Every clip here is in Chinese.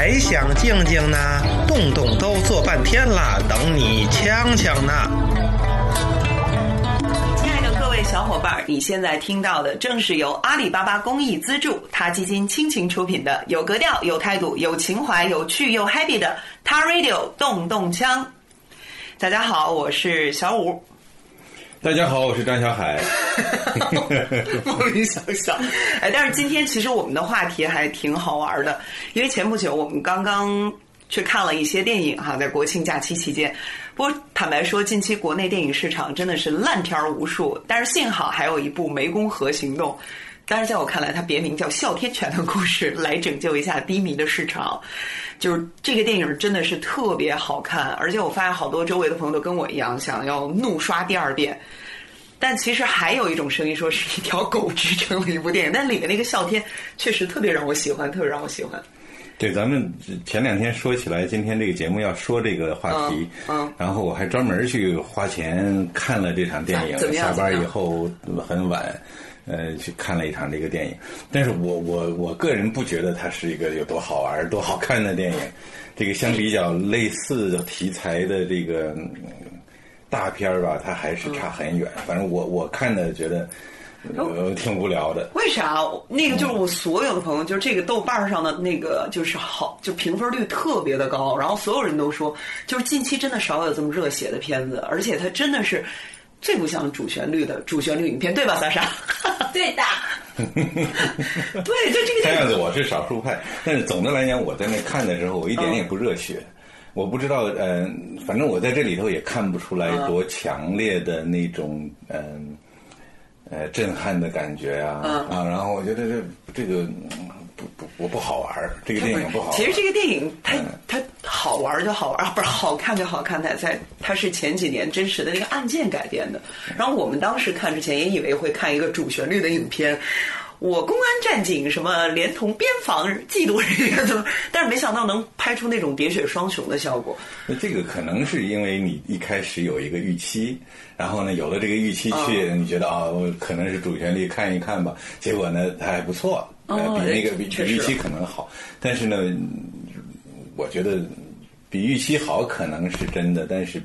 还想静静呢？动动都坐半天了，等你呛呛呢。亲爱的各位小伙伴，你现在听到的正是由阿里巴巴公益资助、他基金倾情出品的有格调、有态度、有情怀、有趣又 happy 的他 Radio 动动枪。大家好，我是小五。大家好，我是张小海。莫名想笑，哎，但是今天其实我们的话题还挺好玩的，因为前不久我们刚刚去看了一些电影哈，在国庆假期期间。不过坦白说，近期国内电影市场真的是烂片无数，但是幸好还有一部《湄公河行动》，但是在我看来，它别名叫《哮天犬的故事》，来拯救一下低迷的市场。就是这个电影真的是特别好看，而且我发现好多周围的朋友都跟我一样，想要怒刷第二遍。但其实还有一种声音说是一条狗支撑了一部电影，但里面那个哮天确实特别让我喜欢，特别让我喜欢。对，咱们前两天说起来，今天这个节目要说这个话题，嗯，然后我还专门去花钱看了这场电影，下班以后很晚。呃，去看了一场这个电影，但是我我我个人不觉得它是一个有多好玩、多好看的电影。这个相比较类似题材的这个大片儿吧，它还是差很远。反正我我看的觉得呃挺无聊的。为啥？那个就是我所有的朋友，就是这个豆瓣上的那个就是好，就评分率特别的高，然后所有人都说，就是近期真的少有这么热血的片子，而且它真的是。最不像主旋律的主旋律影片，对吧，莎莎？对的。对，就这个。看样子我是少数派，但是总的来讲，我在那看的时候，我一点也不热血。我不知道，嗯，反正我在这里头也看不出来多强烈的那种，嗯，呃，震撼的感觉呀。啊，然后我觉得这这个。不不，我不好玩这个电影不好。其实这个电影它它好玩就好玩啊，不是好看就好看。它在它是前几年真实的那个案件改编的。然后我们当时看之前也以为会看一个主旋律的影片，我公安战警什么连同边防缉毒人员怎么，但是没想到能拍出那种喋血双雄的效果。那这个可能是因为你一开始有一个预期，然后呢有了这个预期去，你觉得啊，可能是主旋律看一看吧，结果呢它还不错。呃，比那个比比预期可能好，但是呢，我觉得比预期好可能是真的，但是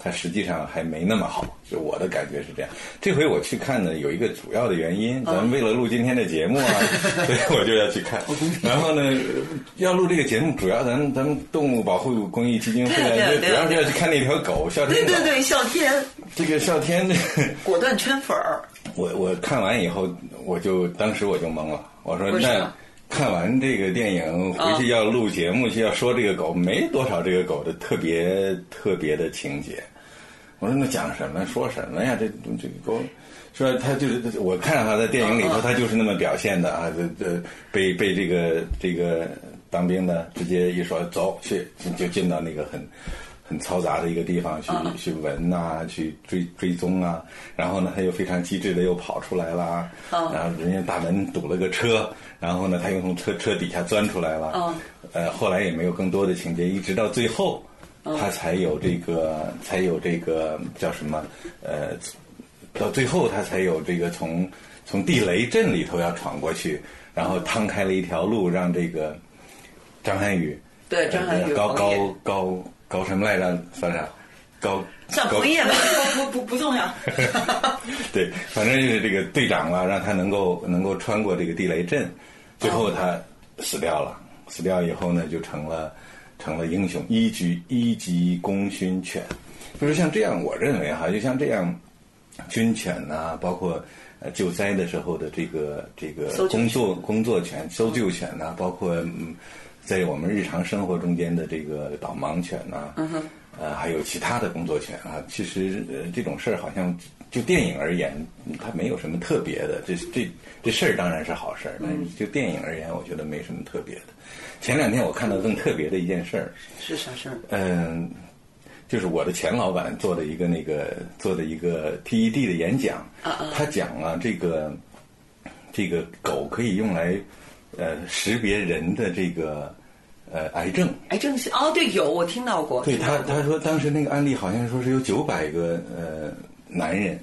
它实际上还没那么好，就我的感觉是这样。这回我去看呢，有一个主要的原因，咱们为了录今天的节目啊，所以我就要去看。然后呢，要录这个节目，主要咱们咱们动物保护公益基金会主要是要去看那条狗哮天。对对对，哮天。这个哮天，果断圈粉儿。我我看完以后，我就当时我就懵了。我说那看完这个电影回去要录节目去要说这个狗没多少这个狗的特别特别的情节。我说那讲什么说什么呀？这这个狗说他就是我看到他在电影里头他就是那么表现的啊，这这被被这个这个当兵的直接一说走去就进到那个很。很嘈杂的一个地方，去去闻呐，去追追踪啊，然后呢，他又非常机智的又跑出来了，然后人家大门堵了个车，然后呢，他又从车车底下钻出来了，呃，后来也没有更多的情节，一直到最后，他才有这个，才有这个叫什么，呃，到最后他才有这个从从地雷阵里头要闯过去，然后趟开了一条路，让这个张涵予对张涵予高高高。搞什么来着？算啥？搞搞枫叶吧？不不不不重要。对，反正就是这个队长啊，让他能够能够穿过这个地雷阵，最后他死掉了。死掉以后呢，就成了成了英雄，一级一级功勋犬。就是像这样，我认为哈，就像这样，军犬呐，包括呃救灾的时候的这个这个工作工作犬、搜救犬呐，包括嗯。在我们日常生活中间的这个导盲犬呐，呃，还有其他的工作犬啊，其实呃这种事儿好像就电影而言，它没有什么特别的。这这这事儿当然是好事儿，但是就电影而言，我觉得没什么特别的。前两天我看到更特别的一件事儿，是啥事儿？嗯，就是我的前老板做的一个那个做的一个 TED 的演讲，他讲了这个这个狗可以用来。呃，识别人的这个呃癌症，癌症是哦，对，有我听到过。对他，他说当时那个案例好像说是有九百个呃男人，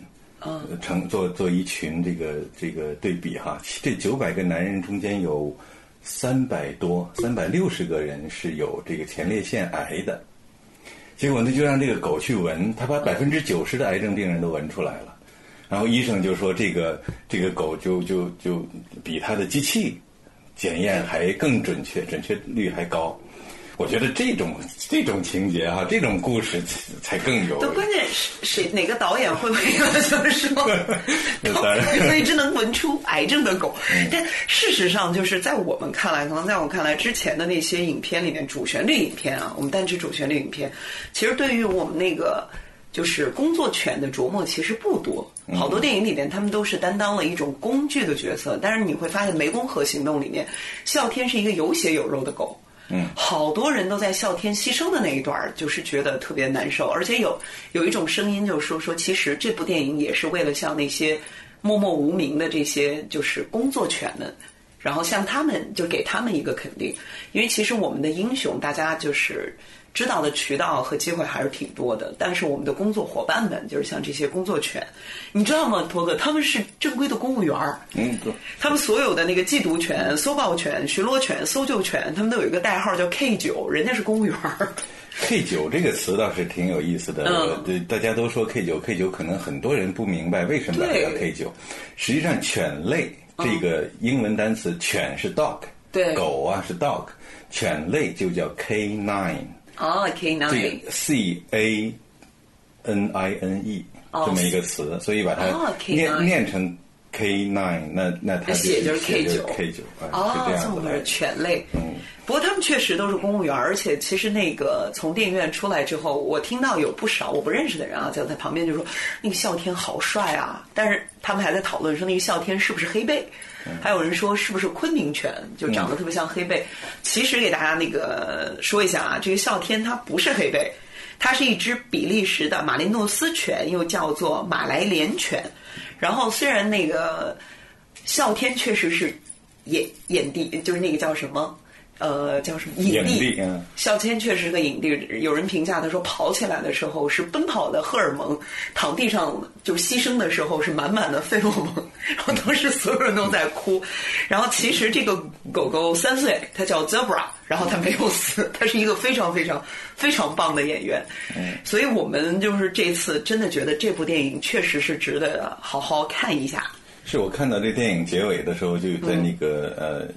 嗯，成做做一群这个这个对比哈，这九百个男人中间有三百多、三百六十个人是有这个前列腺癌的。结果呢，就让这个狗去闻，他把百分之九十的癌症病人都闻出来了。然后医生就说，这个这个狗就就就比他的机器检验还更准确，准确率还高。我觉得这种这种情节哈，这种故事才更有。都关键是谁哪个导演会为了就是说，有一只能闻出癌症的狗？但事实上，就是在我们看来，可能在我看来，之前的那些影片里面，主旋律影片啊，我们单指主旋律影片，其实对于我们那个就是工作犬的琢磨其实不多。好多电影里面，他们都是担当了一种工具的角色。但是你会发现，《湄公河行动》里面，哮天是一个有血有肉的狗。嗯，好多人都在哮天牺牲的那一段就是觉得特别难受，而且有有一种声音就是说说，其实这部电影也是为了向那些默默无名的这些就是工作犬们，然后向他们就给他们一个肯定，因为其实我们的英雄大家就是。知道的渠道和机会还是挺多的，但是我们的工作伙伴们，就是像这些工作犬，你知道吗，托哥？他们是正规的公务员儿。嗯，对。他们所有的那个缉毒犬、搜爆犬、巡逻犬、搜救犬，他们都有一个代号叫 K 九，人家是公务员儿。K 九这个词倒是挺有意思的，对，大家都说 K 九，K 九可能很多人不明白为什么叫 K 九。实际上，犬类这个英文单词，犬是 dog，对，狗啊是 dog，犬类就叫 K nine。哦，K nine，C A N I N E 这么一个词，所以把它念念成 K nine，那那它写就是 K 九，K 九哦，这样子犬类。嗯，不过他们确实都是公务员，而且其实那个从电影院出来之后，我听到有不少我不认识的人啊，在在旁边就说那个哮天好帅啊，但是他们还在讨论说那个哮天是不是黑背。还有人说是不是昆明犬，就长得特别像黑背。其实给大家那个说一下啊，这个哮天它不是黑背，它是一只比利时的马林诺斯犬，又叫做马来连犬。然后虽然那个哮天确实是野野地，就是那个叫什么？呃，叫什么影帝？哮天确实是个影帝。有人评价他说，跑起来的时候是奔跑的荷尔蒙，躺地上就牺牲的时候是满满的费洛蒙。然后当时所有人都在哭。然后其实这个狗狗三岁，它叫 Zebra，然后它没有死，它是一个非常非常非常棒的演员。嗯，所以我们就是这次真的觉得这部电影确实是值得好好看一下。是我看到这电影结尾的时候，就在那个呃。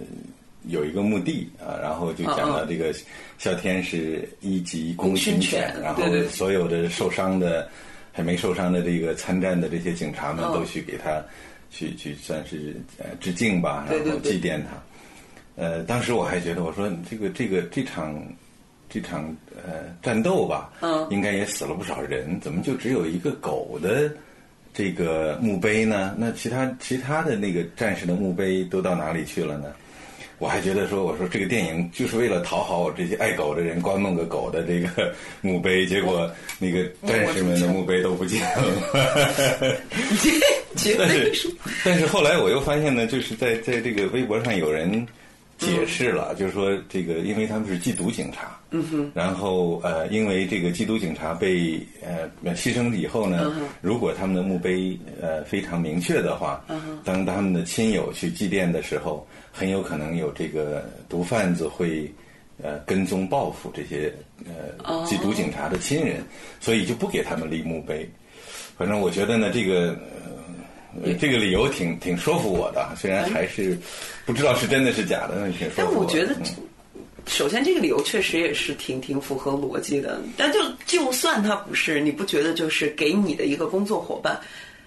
有一个墓地啊，然后就讲了这个哮天是一级功勋犬，然后所有的受伤的还没受伤的这个参战的这些警察们都去给他去去算是呃致敬吧，然后祭奠他。呃，当时我还觉得我说这个这个这场这场呃战斗吧，嗯，应该也死了不少人，怎么就只有一个狗的这个墓碑呢？那其他其他的那个战士的墓碑都到哪里去了呢？我还觉得说，我说这个电影就是为了讨好我这些爱狗的人，光弄个狗的这个墓碑，结果那个 战士们的墓碑都不见了。但是，但是后来我又发现呢，就是在在这个微博上有人解释了，就是说这个，因为他们是缉毒警察，嗯哼，然后呃，因为这个缉毒警察被呃牺牲以后呢，如果他们的墓碑呃非常明确的话，当他们的亲友去祭奠的时候。很有可能有这个毒贩子会，呃，跟踪报复这些呃缉毒警察的亲人，所以就不给他们立墓碑。反正我觉得呢，这个这个理由挺挺说服我的，虽然还是不知道是真的是假的，挺说服我。但我觉得，首先这个理由确实也是挺挺符合逻辑的。但就就算他不是，你不觉得就是给你的一个工作伙伴？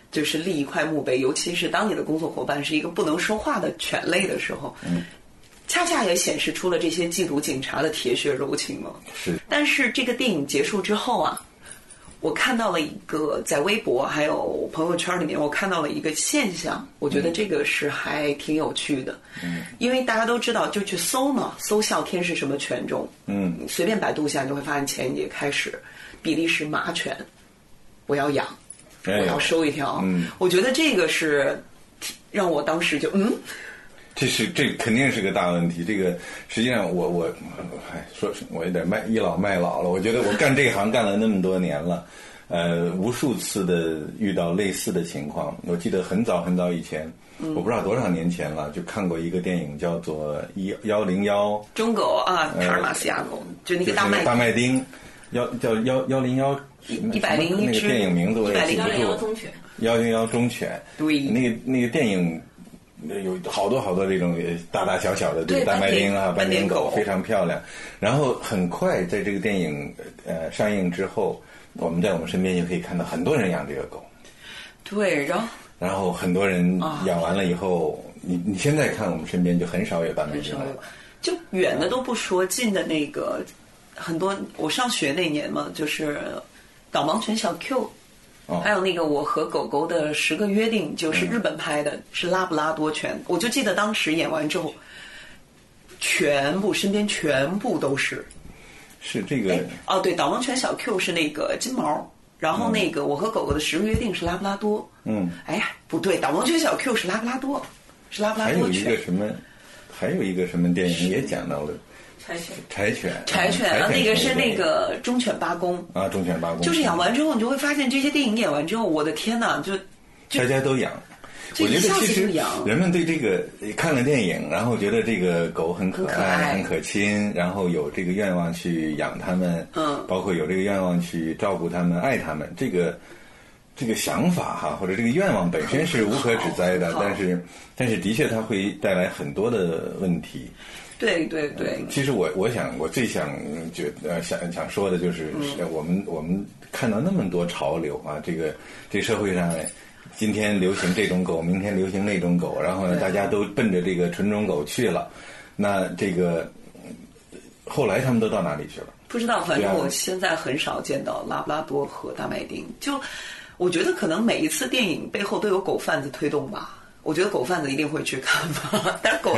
就是立一块墓碑，尤其是当你的工作伙伴是一个不能说话的犬类的时候，嗯，恰恰也显示出了这些缉毒警察的铁血柔情嘛。是。但是这个电影结束之后啊，我看到了一个在微博还有朋友圈里面，我看到了一个现象，我觉得这个是还挺有趣的。嗯。因为大家都知道，就去搜嘛，搜哮天是什么犬种？嗯。随便百度一下，你就会发现前一节开始，比利时马犬，我要养。我要收一条，嗯，我觉得这个是让我当时就嗯，这是这肯定是个大问题。这个实际上我我，哎，说我有点卖倚老卖老了。我觉得我干这行干了那么多年了，呃，无数次的遇到类似的情况。我记得很早很早以前，我不知道多少年前了，就看过一个电影叫做《幺幺零幺》，中狗啊，塔尔马斯亚狗，就那个大麦大麦丁，幺叫幺幺零幺，一百零一那个电影名字我也记不幺零幺住，忠犬，幺零幺忠犬。对那个那个电影。有好多好多这种呃大大小小的这对个大麦丁啊，斑点狗非常漂亮。然后很快在这个电影呃上映之后，我们在我们身边就可以看到很多人养这个狗。对，然后然后很多人啊养完了以后，你你现在看我们身边就很少有斑点狗了。就远的都不说，近的那个很多。我上学那年嘛，就是导盲犬小 Q，、哦还有那个我和狗狗的十个约定，就是日本拍的，是拉布拉多犬。我就记得当时演完之后，全部身边全部都是。是这个哦，对，导盲犬小 Q 是那个金毛，然后那个我和狗狗的十个约定是拉布拉多。嗯，哎呀，不对，导盲犬小 Q 是拉布拉多，是拉布拉多犬还有一。个什么，还有一个什么电影也讲到了柴犬。柴犬。柴犬啊，那个是那个忠犬八公。啊，忠犬八公。就是养完之后，你就会发现这些电影演完之后，我的天呐，就大家都养。我觉得其实人们对这个看了电影，然后觉得这个狗很可很可爱很可亲，然后有这个愿望去养它们，嗯包括有这个愿望去照顾它们、爱它们，这个这个想法哈，或者这个愿望本身是无可指摘的但是但是的确它会带来很多的问题。对对对，其实我我想我最想觉呃想想说的就是，我们我们看到那么多潮流啊，这个这社会上。今天流行这种狗，明天流行那种狗，然后呢，大家都奔着这个纯种狗去了。那这个后来他们都到哪里去了？不知道，反正我现在很少见到拉布拉多和大麦町。就我觉得可能每一次电影背后都有狗贩子推动吧。我觉得狗贩子一定会去看吧，但是狗。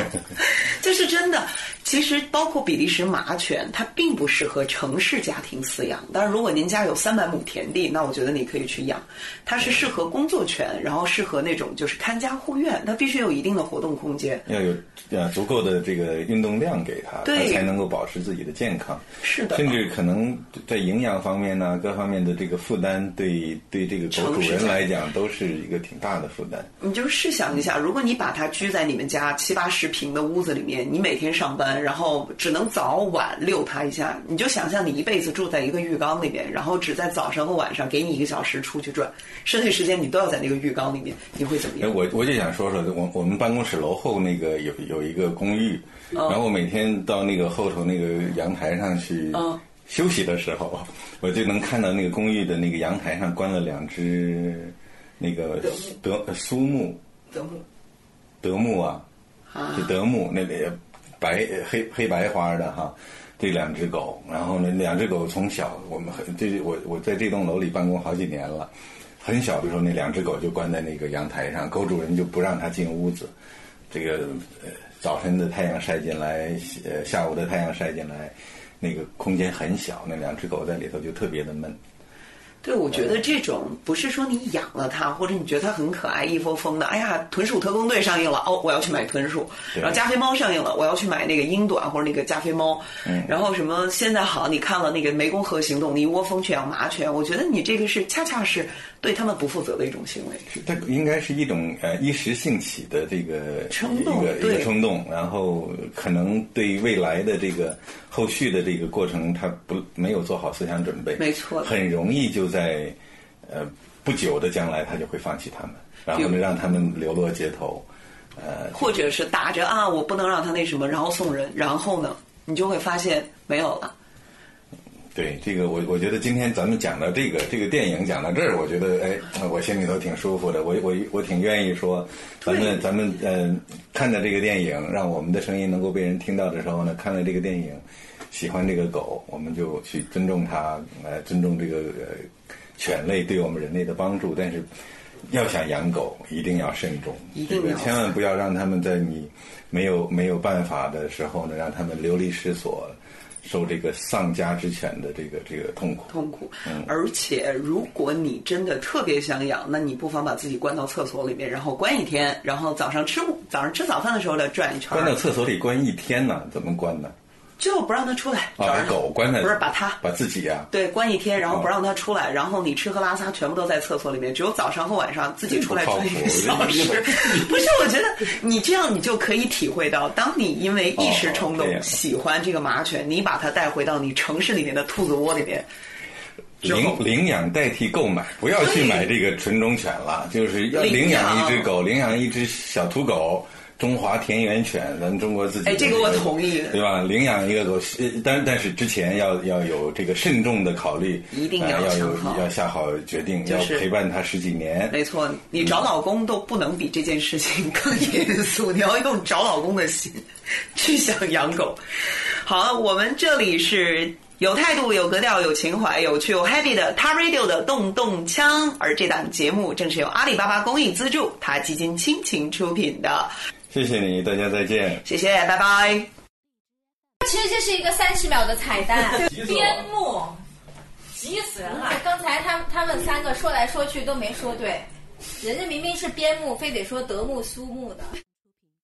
其实包括比利时马犬，它并不适合城市家庭饲养。但是，如果您家有三百亩田地，那我觉得你可以去养。它是适合工作犬，然后适合那种就是看家护院，它必须有一定的活动空间。要有呃足够的这个运动量给它，对它才能够保持自己的健康。是的，甚至可能在营养方面呢，各方面的这个负担，对对这个狗主人来讲都是一个挺大的负担。你就试想一下，如果你把它居在你们家七八十平的屋子里面，你每天上班，然后只能早晚遛它一下，你就想象你一辈子住在一个浴缸里面，然后只在早上和晚上给你一个小时出去转，剩下时间你都要在那个浴缸里面，你会怎么哎，样？我我就想说说，我我们办公室楼后那个有有一个公寓，哦然后我每天到那个后头那个阳台上去嗯休息的时候，我就能看到那个公寓的那个阳台上关了两只那个德苏木德牧，德牧啊，啊就德牧那个白黑黑白花的哈，这两只狗，然后呢，两只狗从小我们很这我我在这栋楼里办公好几年了，很小的时候那两只狗就关在那个阳台上，狗主人就不让它进屋子，这个早晨的太阳晒进来，呃下午的太阳晒进来，那个空间很小，那两只狗在里头就特别的闷。对，我觉得这种不是说你养了它，或者你觉得它很可爱，一窝蜂的，哎呀，豚鼠特工队上映了，哦，我要去买豚鼠；然后加菲猫上映了，我要去买那个英短或者那个加菲猫。嗯然后什么现在好，你看了那个湄公河行动，你一窝蜂去养麻雀，我觉得你这个是恰恰是对他们不负责的一种行为。是它应该是一种呃一时兴起的这个冲动一个一对个冲动，然后可能对未来的这个后续的这个过程，他不没有做好思想准备，没错很容易就在呃不久的将来，他就会放弃他们，然后呢让他们流落街头，呃，或者是打着啊，我不能让他那什么，然后送人，然后呢，你就会发现没有了。对这个，我我觉得今天咱们讲到这个这个电影讲到这儿，我觉得哎，我心里头挺舒服的。我我我挺愿意说，咱们咱们呃看着这个电影，让我们的声音能够被人听到的时候呢，看了这个电影，喜欢这个狗，我们就去尊重它，呃，尊重这个呃犬类对我们人类的帮助。但是要想养狗，一定要慎重，一定要这个千万不要让他们在你没有没有办法的时候呢，让他们流离失所。受这个丧家之犬的这个这个痛苦，痛苦。嗯而且，如果你真的特别想养，那你不妨把自己关到厕所里面，然后关一天，然后早上吃早上吃早饭的时候来转一圈。关到厕所里关一天呢？怎么关呢？就不让它出来，啊，把狗关在不是把它把自己呀、对关一天，然后不哦让它出来，然后你吃喝拉撒全部都在厕所里面，只有早上和晚上自己出来不靠谱转一个小时。不是，我觉得你这样你就可以体会到，当你因为一时冲动喜欢这个麻雀，你把它带回到你城市里面的兔子窝里面。领领养代替购买，不要去买这个纯种犬了，就是要领养一只狗，领养一只小土狗。中华田园犬，咱中国自己哎这个我同意对吧？领养一个狗，呃但但是之前要要有这个慎重的考虑，一定要呃要有要下好决定，就是要陪伴它十几年。没错，你找老公都不能比这件事情更严肃，你要用找老公的心去想养狗。好，我们这里是有态度、有格调、有情怀、有趣、有 happy 的 t a Radio 的动动枪，而这档节目正是由阿里巴巴公益资助，他基金倾情出品的。谢谢你，大家再见。谢谢，拜拜。其实这是一个三十秒的彩蛋，边牧，急死人了！刚才他他们三个说来说去都没说对，人家明明是边牧，非得说德牧苏牧的。